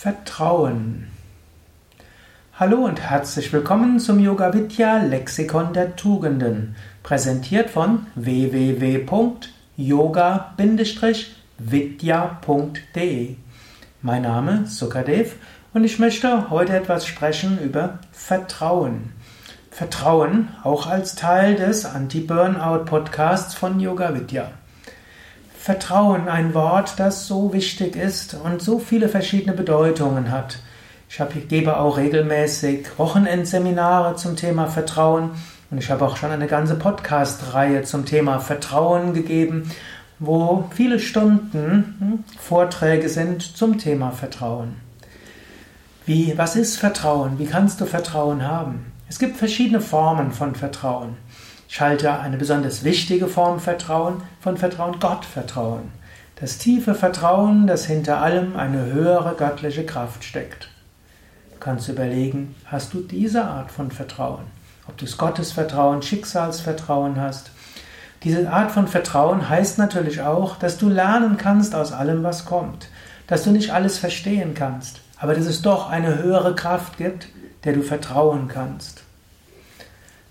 Vertrauen. Hallo und herzlich willkommen zum Yoga Vidya Lexikon der Tugenden, präsentiert von www.yoga-vidya.de. Mein Name ist Sukadev und ich möchte heute etwas sprechen über Vertrauen. Vertrauen auch als Teil des Anti-Burnout Podcasts von Yoga Vidya. Vertrauen, ein Wort, das so wichtig ist und so viele verschiedene Bedeutungen hat. Ich habe, gebe auch regelmäßig Wochenendseminare zum Thema Vertrauen und ich habe auch schon eine ganze Podcast-Reihe zum Thema Vertrauen gegeben, wo viele Stunden hm, Vorträge sind zum Thema Vertrauen. Wie, was ist Vertrauen? Wie kannst du Vertrauen haben? Es gibt verschiedene Formen von Vertrauen. Ich halte eine besonders wichtige Form Vertrauen von Vertrauen Gottvertrauen. Das tiefe Vertrauen, das hinter allem eine höhere göttliche Kraft steckt. Du kannst überlegen, hast du diese Art von Vertrauen? Ob du es Gottesvertrauen, Schicksalsvertrauen hast. Diese Art von Vertrauen heißt natürlich auch, dass du lernen kannst aus allem, was kommt. Dass du nicht alles verstehen kannst, aber dass es doch eine höhere Kraft gibt, der du vertrauen kannst.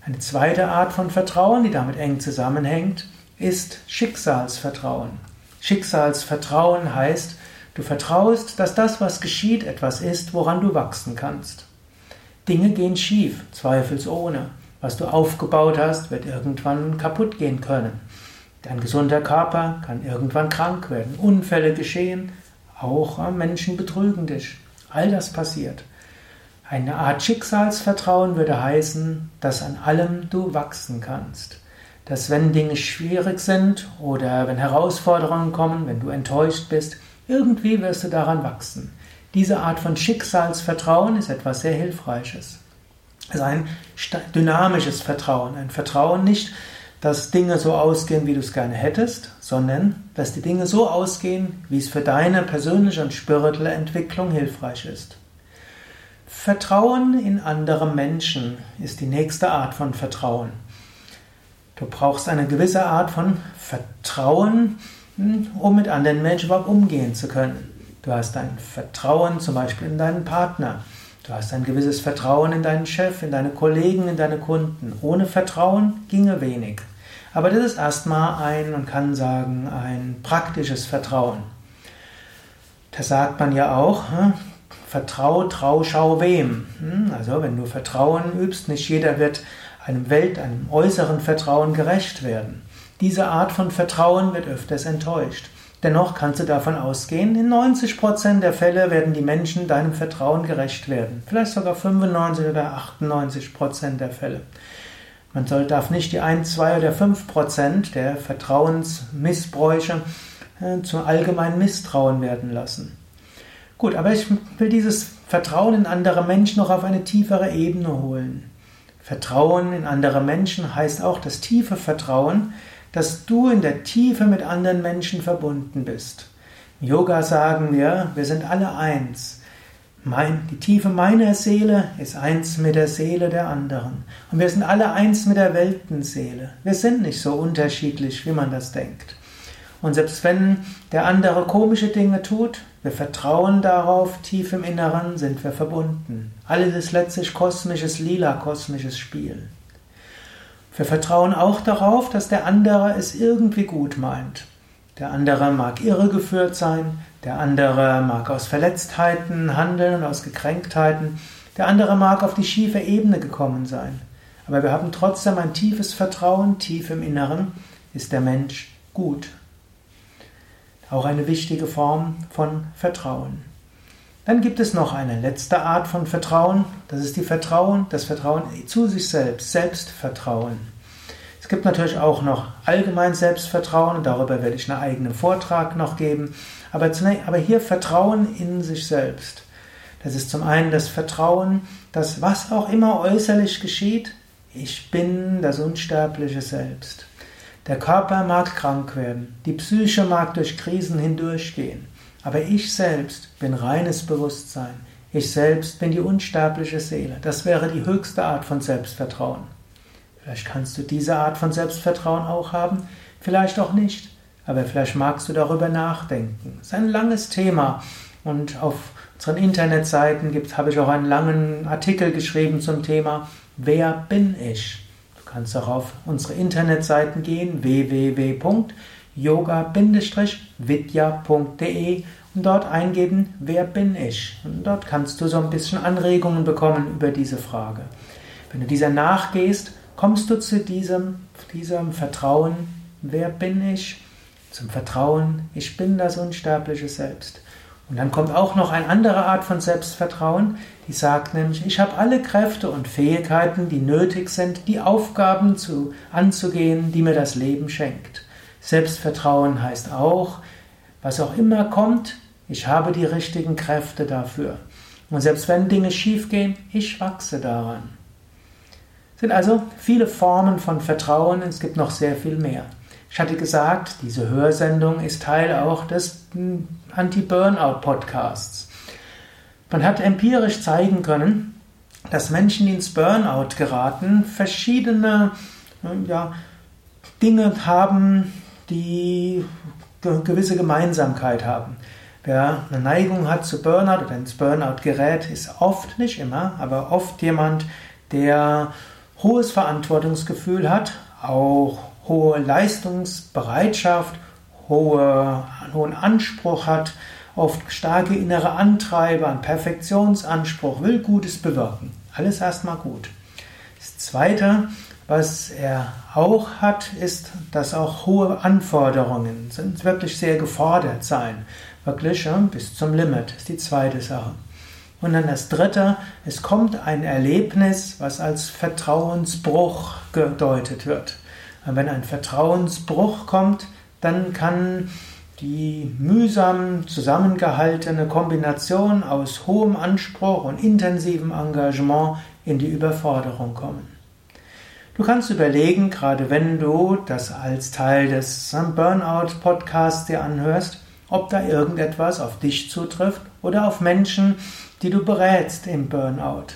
Eine zweite Art von Vertrauen, die damit eng zusammenhängt, ist Schicksalsvertrauen. Schicksalsvertrauen heißt, du vertraust, dass das, was geschieht, etwas ist, woran du wachsen kannst. Dinge gehen schief, zweifelsohne. Was du aufgebaut hast, wird irgendwann kaputt gehen können. Dein gesunder Körper kann irgendwann krank werden. Unfälle geschehen, auch Menschen betrügen dich. All das passiert. Eine Art Schicksalsvertrauen würde heißen, dass an allem du wachsen kannst. Dass wenn Dinge schwierig sind oder wenn Herausforderungen kommen, wenn du enttäuscht bist, irgendwie wirst du daran wachsen. Diese Art von Schicksalsvertrauen ist etwas sehr Hilfreiches. Es ist ein dynamisches Vertrauen. Ein Vertrauen nicht, dass Dinge so ausgehen, wie du es gerne hättest, sondern dass die Dinge so ausgehen, wie es für deine persönliche und spirituelle Entwicklung hilfreich ist. Vertrauen in andere Menschen ist die nächste Art von Vertrauen. Du brauchst eine gewisse Art von Vertrauen, hm, um mit anderen Menschen überhaupt umgehen zu können. Du hast ein Vertrauen zum Beispiel in deinen Partner. Du hast ein gewisses Vertrauen in deinen Chef, in deine Kollegen, in deine Kunden. Ohne Vertrauen ginge wenig. Aber das ist erstmal ein, man kann sagen, ein praktisches Vertrauen. Da sagt man ja auch, hm, Vertrau, trau, schau wem. Hm, also wenn du Vertrauen übst, nicht jeder wird einem Welt, einem äußeren Vertrauen gerecht werden. Diese Art von Vertrauen wird öfters enttäuscht. Dennoch kannst du davon ausgehen, in 90% der Fälle werden die Menschen deinem Vertrauen gerecht werden. Vielleicht sogar 95 oder 98% der Fälle. Man soll, darf nicht die 1, 2 oder 5% der Vertrauensmissbräuche äh, zu allgemeinem Misstrauen werden lassen. Gut, aber ich will dieses Vertrauen in andere Menschen noch auf eine tiefere Ebene holen. Vertrauen in andere Menschen heißt auch das tiefe Vertrauen, dass du in der Tiefe mit anderen Menschen verbunden bist. Im Yoga sagen wir, wir sind alle eins. Mein, die Tiefe meiner Seele ist eins mit der Seele der anderen. Und wir sind alle eins mit der Weltenseele. Wir sind nicht so unterschiedlich, wie man das denkt. Und selbst wenn der andere komische Dinge tut, wir vertrauen darauf, tief im Inneren sind wir verbunden. Alles ist letztlich kosmisches, lila kosmisches Spiel. Wir vertrauen auch darauf, dass der andere es irgendwie gut meint. Der andere mag irregeführt sein, der andere mag aus Verletztheiten handeln und aus Gekränktheiten, der andere mag auf die schiefe Ebene gekommen sein. Aber wir haben trotzdem ein tiefes Vertrauen, tief im Inneren ist der Mensch gut auch eine wichtige Form von Vertrauen. Dann gibt es noch eine letzte Art von Vertrauen, das ist die Vertrauen, das Vertrauen zu sich selbst, Selbstvertrauen. Es gibt natürlich auch noch allgemein Selbstvertrauen, darüber werde ich einen eigenen Vortrag noch geben, aber, aber hier Vertrauen in sich selbst. Das ist zum einen das Vertrauen, dass was auch immer äußerlich geschieht, ich bin das unsterbliche Selbst. Der Körper mag krank werden, die Psyche mag durch Krisen hindurchgehen, aber ich selbst bin reines Bewusstsein. Ich selbst bin die unsterbliche Seele. Das wäre die höchste Art von Selbstvertrauen. Vielleicht kannst du diese Art von Selbstvertrauen auch haben, vielleicht auch nicht, aber vielleicht magst du darüber nachdenken. Es ist ein langes Thema Und auf unseren Internetseiten gibt, habe ich auch einen langen Artikel geschrieben zum Thema Wer bin ich? Kannst auch auf unsere Internetseiten gehen, www.yoga-vidya.de und dort eingeben, wer bin ich? Und dort kannst du so ein bisschen Anregungen bekommen über diese Frage. Wenn du dieser nachgehst, kommst du zu diesem, diesem Vertrauen, wer bin ich? Zum Vertrauen, ich bin das unsterbliche Selbst. Und dann kommt auch noch eine andere Art von Selbstvertrauen, die sagt nämlich, ich habe alle Kräfte und Fähigkeiten, die nötig sind, die Aufgaben zu, anzugehen, die mir das Leben schenkt. Selbstvertrauen heißt auch, was auch immer kommt, ich habe die richtigen Kräfte dafür. Und selbst wenn Dinge schiefgehen, ich wachse daran. Es sind also viele Formen von Vertrauen, es gibt noch sehr viel mehr. Ich hatte gesagt, diese Hörsendung ist Teil auch des Anti-Burnout-Podcasts. Man hat empirisch zeigen können, dass Menschen, die ins Burnout geraten, verschiedene ja, Dinge haben, die gewisse Gemeinsamkeit haben. Wer eine Neigung hat zu Burnout oder ins Burnout gerät, ist oft, nicht immer, aber oft jemand, der hohes Verantwortungsgefühl hat, auch hohe Leistungsbereitschaft, hohe, hohen Anspruch hat, oft starke innere Antreiber, einen Perfektionsanspruch, will Gutes bewirken. Alles erstmal gut. Das Zweite, was er auch hat, ist, dass auch hohe Anforderungen sind, wirklich sehr gefordert sein. Wirklich ja, bis zum Limit ist die zweite Sache. Und dann das dritte, es kommt ein Erlebnis, was als Vertrauensbruch gedeutet wird. Und wenn ein Vertrauensbruch kommt, dann kann die mühsam zusammengehaltene Kombination aus hohem Anspruch und intensivem Engagement in die Überforderung kommen. Du kannst überlegen, gerade wenn du das als Teil des Burnout-Podcasts dir anhörst, ob da irgendetwas auf dich zutrifft oder auf Menschen, die du berätst im Burnout.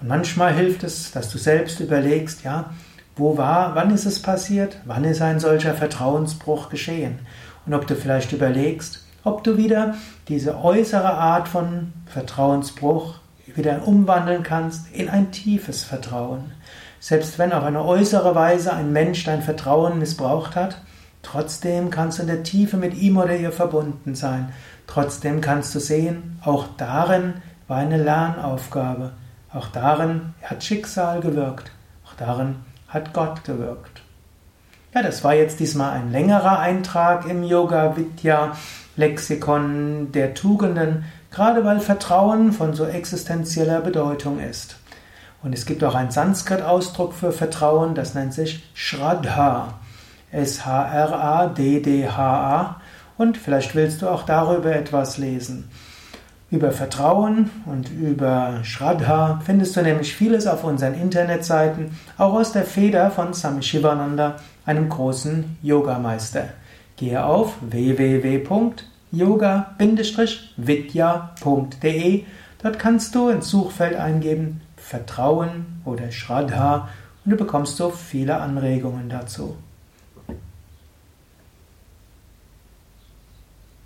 Und manchmal hilft es, dass du selbst überlegst, ja, wo war, wann ist es passiert, wann ist ein solcher Vertrauensbruch geschehen und ob du vielleicht überlegst, ob du wieder diese äußere Art von Vertrauensbruch wieder umwandeln kannst in ein tiefes Vertrauen. Selbst wenn auf eine äußere Weise ein Mensch dein Vertrauen missbraucht hat, trotzdem kannst du in der Tiefe mit ihm oder ihr verbunden sein. Trotzdem kannst du sehen, auch darin war eine Lernaufgabe. Auch darin hat Schicksal gewirkt. Auch darin hat Gott gewirkt. Ja, das war jetzt diesmal ein längerer Eintrag im Yoga Vidya Lexikon der Tugenden, gerade weil Vertrauen von so existenzieller Bedeutung ist. Und es gibt auch einen Sanskrit-Ausdruck für Vertrauen, das nennt sich Shraddha. S-H-R-A-D-D-H-A. Und vielleicht willst du auch darüber etwas lesen. Über Vertrauen und über Shraddha findest du nämlich vieles auf unseren Internetseiten, auch aus der Feder von Swami Shivananda, einem großen Yogameister. Gehe auf www.yoga-vidya.de. Dort kannst du ins Suchfeld eingeben Vertrauen oder Shraddha und du bekommst so viele Anregungen dazu.